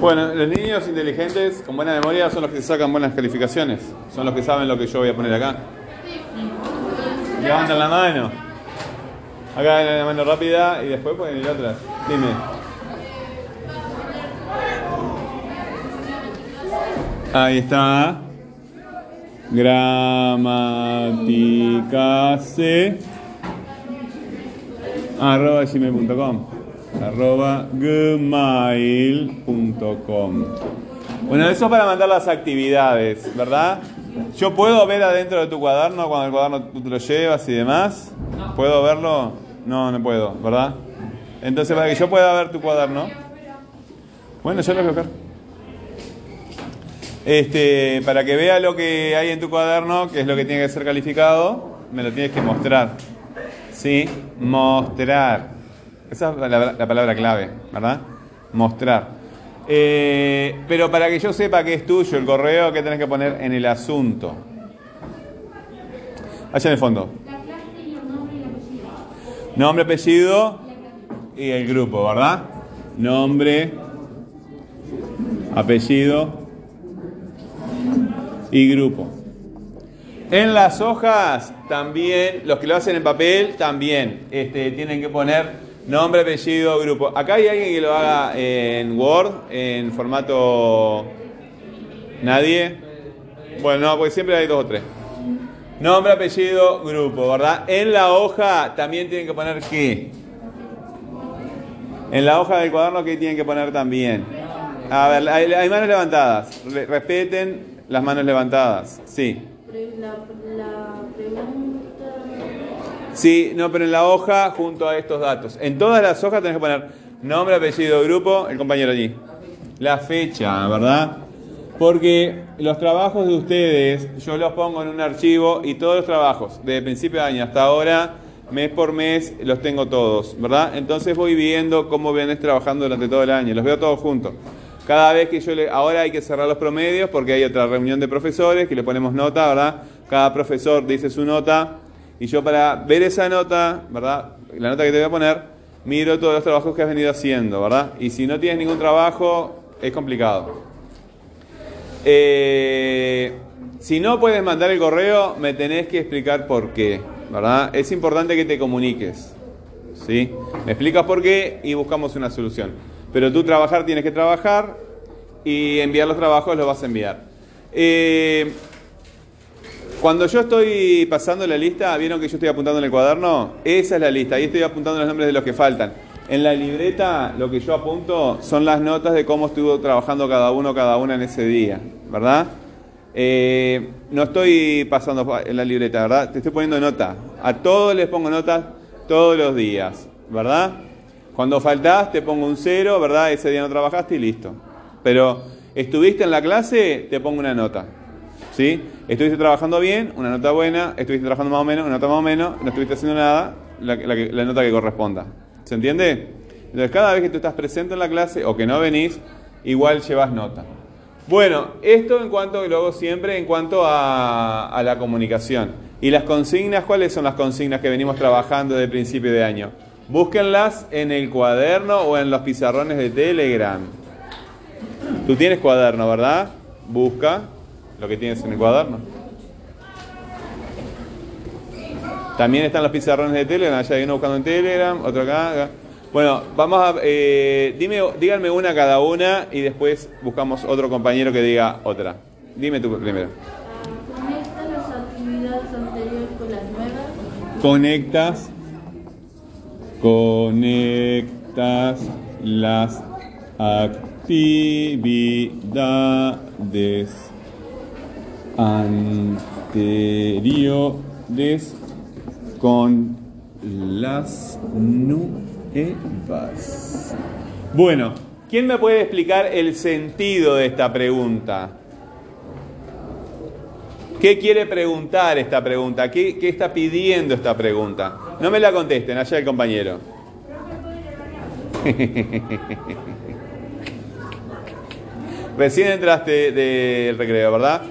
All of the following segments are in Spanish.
Bueno, los niños inteligentes con buena memoria son los que sacan buenas calificaciones. Son los que saben lo que yo voy a poner acá. Levantan la mano. Acá la mano rápida y después pueden ir otra. Dime. Ahí está. Gramática C. Arroba gmail.com. Arroba gmail.com. Bueno, eso para mandar las actividades, ¿verdad? Yo puedo ver adentro de tu cuaderno cuando el cuaderno tú te lo llevas y demás. ¿Puedo verlo? No, no puedo, ¿verdad? Entonces, para que yo pueda ver tu cuaderno. Bueno, yo lo voy a ver. Este, para que vea lo que hay en tu cuaderno, que es lo que tiene que ser calificado, me lo tienes que mostrar. ¿Sí? Mostrar. Esa es la, la palabra clave, ¿verdad? Mostrar. Eh, pero para que yo sepa que es tuyo el correo, ¿qué tenés que poner en el asunto? Allá en el fondo. Nombre, apellido y el grupo, ¿verdad? Nombre, apellido y grupo. En las hojas también, los que lo hacen en papel también este, tienen que poner nombre, apellido, grupo. Acá hay alguien que lo haga en Word, en formato nadie. Bueno, no, porque siempre hay dos o tres. Nombre, apellido, grupo, ¿verdad? En la hoja también tienen que poner qué. En la hoja del cuaderno, ¿qué tienen que poner también? A ver, hay, hay manos levantadas. Re- respeten las manos levantadas. Sí. La, la. Sí, no, pero en la hoja junto a estos datos. En todas las hojas tenés que poner nombre, apellido, grupo, el compañero allí. La fecha, ¿verdad? Porque los trabajos de ustedes yo los pongo en un archivo y todos los trabajos, desde principio de año hasta ahora, mes por mes, los tengo todos, ¿verdad? Entonces voy viendo cómo vienes trabajando durante todo el año, los veo todos juntos. Cada vez que yo le... Ahora hay que cerrar los promedios porque hay otra reunión de profesores que le ponemos nota, ¿verdad? Cada profesor dice su nota y yo para ver esa nota, ¿verdad? La nota que te voy a poner, miro todos los trabajos que has venido haciendo, ¿verdad? Y si no tienes ningún trabajo, es complicado. Eh, si no puedes mandar el correo, me tenés que explicar por qué, ¿verdad? Es importante que te comuniques, ¿sí? Me explicas por qué y buscamos una solución. Pero tú trabajar tienes que trabajar y enviar los trabajos los vas a enviar. Eh, cuando yo estoy pasando la lista, ¿vieron que yo estoy apuntando en el cuaderno? Esa es la lista, ahí estoy apuntando los nombres de los que faltan. En la libreta lo que yo apunto son las notas de cómo estuvo trabajando cada uno, cada una en ese día, ¿verdad? Eh, no estoy pasando en la libreta, ¿verdad? Te estoy poniendo nota. A todos les pongo notas todos los días, ¿verdad? Cuando faltás te pongo un cero, ¿verdad? Ese día no trabajaste y listo. Pero estuviste en la clase, te pongo una nota. ¿Sí? Estuviste trabajando bien, una nota buena, estuviste trabajando más o menos, una nota más o menos, no estuviste haciendo nada, la, que- nota que corresponda. ¿Se entiende? Entonces, cada vez que tú estás presente en la clase o que no venís, igual llevas nota. Bueno, esto en cuanto, lo hago siempre en cuanto a, a la comunicación. ¿Y las consignas? ¿Cuáles son las consignas que venimos trabajando desde el principio de año? Búsquenlas en el cuaderno o en los pizarrones de Telegram. Tú tienes cuaderno, ¿verdad? Busca lo que tienes en el cuaderno. También están los pizarrones de Telegram, allá hay uno buscando en Telegram, otro acá. acá. Bueno, vamos a. eh, dime, díganme una cada una y después buscamos otro compañero que diga otra. Dime tú primero. Conecta las actividades anteriores con las nuevas. Conectas. Conectas las actividades anteriores con las nuevas. Bueno, ¿quién me puede explicar el sentido de esta pregunta? ¿Qué quiere preguntar esta pregunta? ¿Qué, qué está pidiendo esta pregunta? No me la contesten, allá el compañero. Recién entraste del recreo, ¿verdad?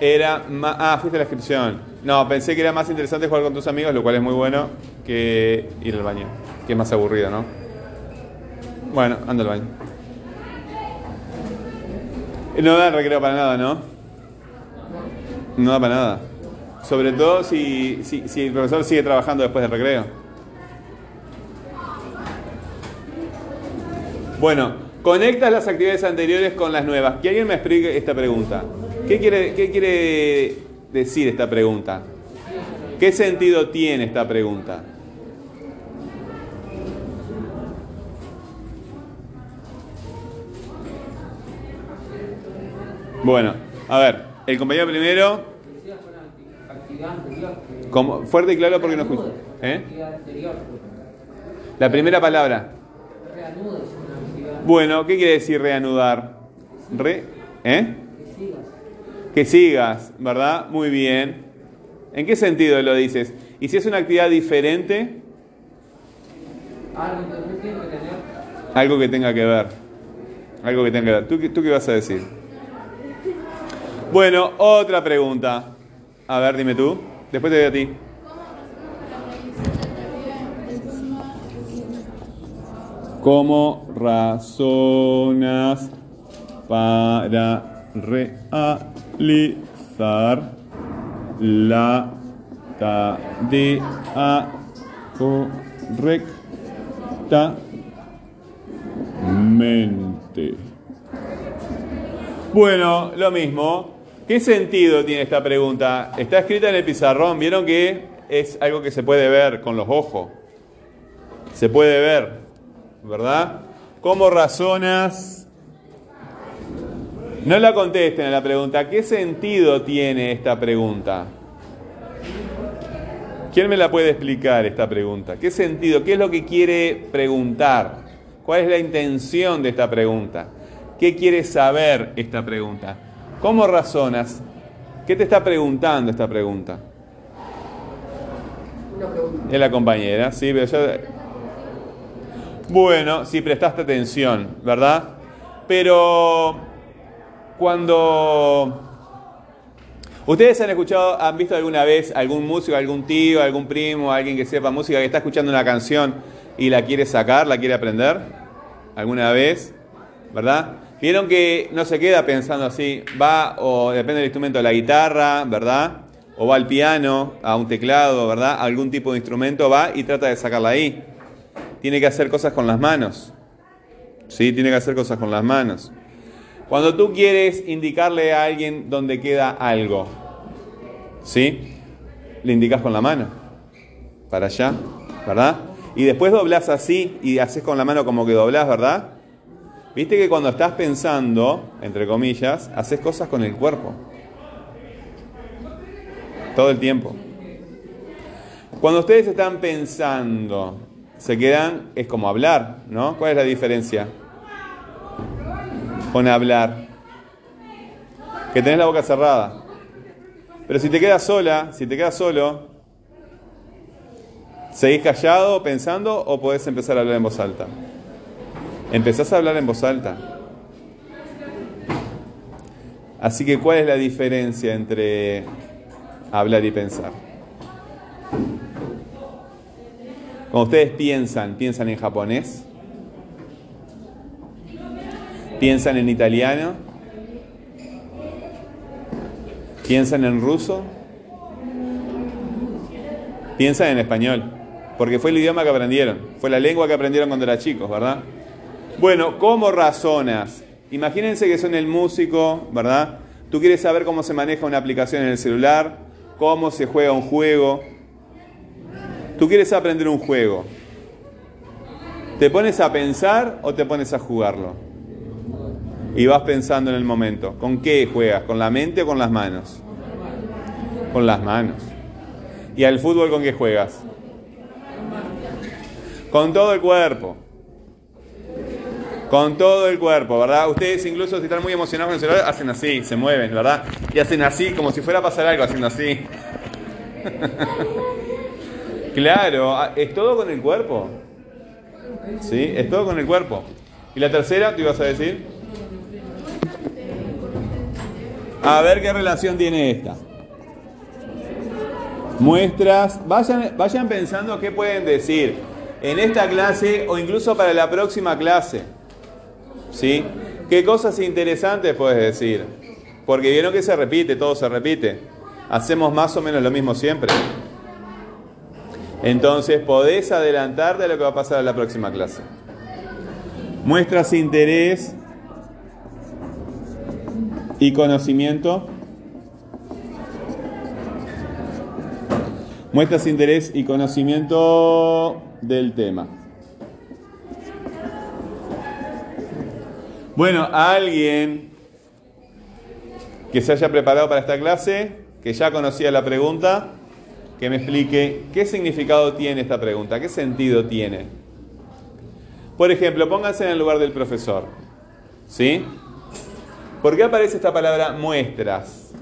Era ma- ah, fuiste la inscripción. No, pensé que era más interesante jugar con tus amigos, lo cual es muy bueno, que ir al baño, que es más aburrido, ¿no? Bueno, anda al baño. No da recreo para nada, ¿no? No da para nada. Sobre todo si, si, si el profesor sigue trabajando después del recreo. Bueno, conectas las actividades anteriores con las nuevas. Que alguien me explique esta pregunta. ¿Qué quiere, qué quiere decir esta pregunta? ¿Qué sentido tiene esta pregunta? Bueno, a ver, el compañero primero. Como, fuerte y claro porque no escucho. ¿Eh? La primera palabra. Bueno, ¿qué quiere decir reanudar? Re, ¿Eh? Que sigas, ¿verdad? Muy bien. ¿En qué sentido lo dices? ¿Y si es una actividad diferente? Algo que tenga que ver. Algo que tenga que ver. ¿Tú, tú qué vas a decir? Bueno, otra pregunta. A ver, dime tú. Después te doy a ti. ¿Cómo razonas para realizar la tarea correctamente? Bueno, lo mismo. ¿Qué sentido tiene esta pregunta? Está escrita en el pizarrón. Vieron que es algo que se puede ver con los ojos. Se puede ver, ¿verdad? ¿Cómo razonas? No la contesten a la pregunta. ¿Qué sentido tiene esta pregunta? ¿Quién me la puede explicar esta pregunta? ¿Qué sentido? ¿Qué es lo que quiere preguntar? ¿Cuál es la intención de esta pregunta? ¿Qué quiere saber esta pregunta? ¿Cómo razonas? ¿Qué te está preguntando esta pregunta? Es la compañera, sí, pero ya... Bueno, si prestaste atención, ¿verdad? Pero cuando ustedes han escuchado, han visto alguna vez algún músico, algún tío, algún primo, alguien que sepa música que está escuchando una canción y la quiere sacar, la quiere aprender, alguna vez, ¿verdad? Vieron que no se queda pensando así, va o depende del instrumento, la guitarra, ¿verdad? O va al piano, a un teclado, ¿verdad? Algún tipo de instrumento va y trata de sacarla ahí. Tiene que hacer cosas con las manos. Sí, tiene que hacer cosas con las manos. Cuando tú quieres indicarle a alguien dónde queda algo, ¿sí? Le indicas con la mano. Para allá, ¿verdad? Y después doblas así y haces con la mano como que doblas, ¿verdad? Viste que cuando estás pensando, entre comillas, haces cosas con el cuerpo. Todo el tiempo. Cuando ustedes están pensando, se quedan, es como hablar, ¿no? ¿Cuál es la diferencia? Con hablar. Que tenés la boca cerrada. Pero si te quedas sola, si te quedas solo, ¿seguís callado pensando o podés empezar a hablar en voz alta? empezás a hablar en voz alta. Así que, ¿cuál es la diferencia entre hablar y pensar? Cuando ustedes piensan, piensan en japonés, piensan en italiano, piensan en ruso, piensan en español, porque fue el idioma que aprendieron, fue la lengua que aprendieron cuando eran chicos, ¿verdad? Bueno, ¿cómo razonas? Imagínense que son el músico, ¿verdad? Tú quieres saber cómo se maneja una aplicación en el celular, cómo se juega un juego. Tú quieres aprender un juego. ¿Te pones a pensar o te pones a jugarlo? Y vas pensando en el momento. ¿Con qué juegas? ¿Con la mente o con las manos? Con las manos. ¿Y al fútbol con qué juegas? Con todo el cuerpo. Con todo el cuerpo, ¿verdad? Ustedes incluso si están muy emocionados con el celular, hacen así, se mueven, ¿verdad? Y hacen así, como si fuera a pasar algo, haciendo así. claro, ah, es todo con el cuerpo. ¿Sí? Es todo con el cuerpo. ¿Y la tercera, te ibas a decir? A ver qué relación tiene esta. Muestras, vayan, vayan pensando qué pueden decir en esta clase o incluso para la próxima clase. ¿sí? ¿Qué cosas interesantes puedes decir? Porque vieron que se repite, todo se repite. Hacemos más o menos lo mismo siempre. Entonces podés adelantar de lo que va a pasar en la próxima clase. Muestras interés y conocimiento. Muestras interés y conocimiento del tema. Bueno, alguien que se haya preparado para esta clase, que ya conocía la pregunta, que me explique qué significado tiene esta pregunta, qué sentido tiene. Por ejemplo, pónganse en el lugar del profesor. ¿Sí? ¿Por qué aparece esta palabra muestras?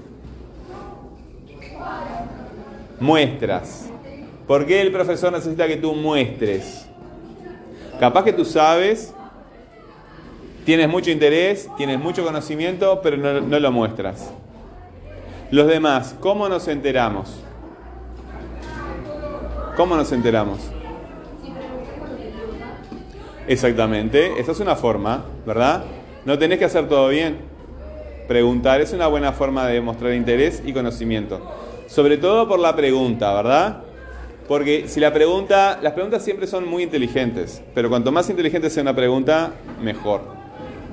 Muestras. ¿Por qué el profesor necesita que tú muestres? Capaz que tú sabes, tienes mucho interés, tienes mucho conocimiento, pero no, lo muestras. Los demás, ¿cómo nos enteramos? ¿Cómo nos enteramos? Exactamente, esa es una forma, ¿verdad? No tenés que hacer todo bien. Preguntar es una buena forma de mostrar interés y conocimiento. Sobre todo por la pregunta, ¿verdad? Porque si la pregunta, las preguntas siempre son muy inteligentes, pero cuanto más inteligente sea una pregunta, mejor.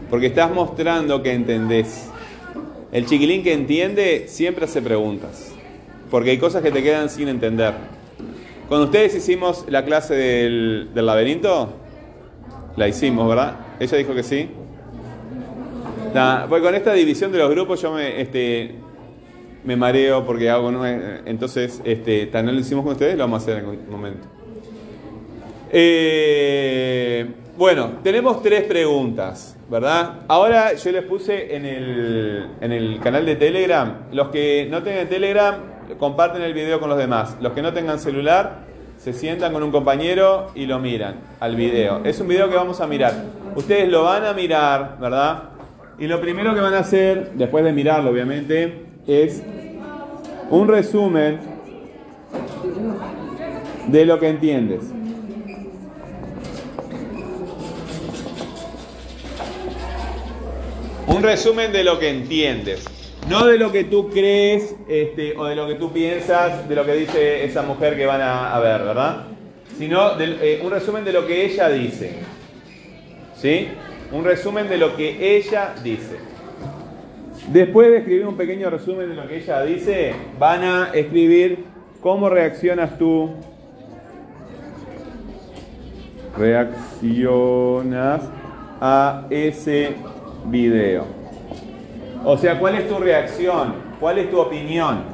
Porque estás mostrando que entendés. El chiquilín que entiende siempre hace preguntas, porque hay cosas que te quedan sin entender. Cuando ustedes hicimos la clase del, del laberinto, la hicimos, ¿verdad? Ella dijo que sí. Pues con esta división de los grupos yo me, este, me mareo porque hago... Entonces, este, tan no lo hicimos con ustedes, lo vamos a hacer en algún momento. Eh, bueno, tenemos tres preguntas, ¿verdad? Ahora yo les puse en el, en el canal de Telegram. Los que no tengan Telegram, comparten el video con los demás. Los que no tengan celular, se sientan con un compañero y lo miran al video. Es un video que vamos a mirar. Ustedes lo van a mirar, ¿verdad? Y lo primero que van a hacer, después de mirarlo obviamente, es un resumen de lo que entiendes. Un resumen de lo que entiendes. No de lo que tú crees este, o de lo que tú piensas, de lo que dice esa mujer que van a, ver, ¿verdad? Sino eh, un resumen de lo que ella dice. ¿Sí? Un resumen de lo que ella dice. Después de escribir un pequeño resumen de lo que ella dice, van a escribir cómo reaccionas tú. Reaccionas a ese video. O sea, ¿cuál es tu reacción? ¿Cuál es tu opinión?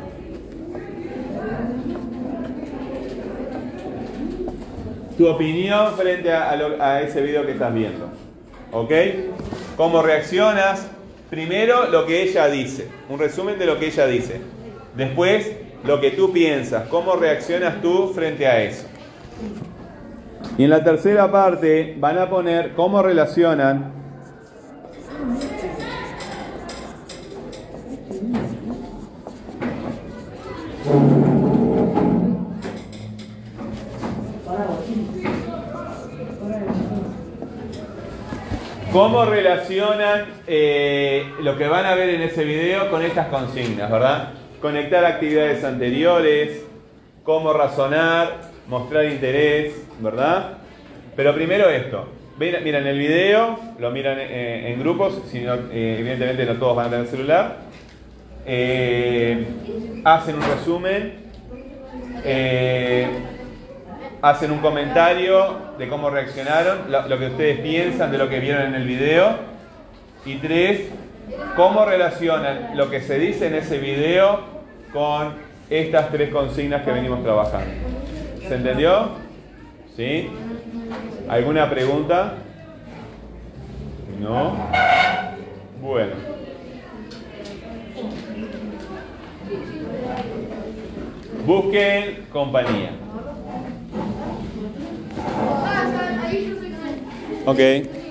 Tu opinión frente a, a, lo, a ese video que estás viendo. ¿Ok? ¿Cómo reaccionas? Primero lo que ella dice, un resumen de lo que ella dice. Después lo que tú piensas, cómo reaccionas tú frente a eso. Y en la tercera parte van a poner cómo relacionan ¿Cómo relacionan eh, lo que van a ver en ese video con estas consignas, verdad? Conectar actividades anteriores, cómo razonar, mostrar interés, ¿verdad? Pero primero esto. Miran el video, lo miran eh, en grupos, si no, eh, evidentemente no todos van a tener celular. Hacen un resumen, hacen un comentario de cómo reaccionaron, lo, que ustedes piensan de lo que vieron en el video. Y tres, cómo relacionan lo que se dice en ese video con estas tres consignas que venimos trabajando. ¿Se entendió? ¿Sí? ¿Alguna pregunta? ¿No? Bueno. Busquen compañía. Ok.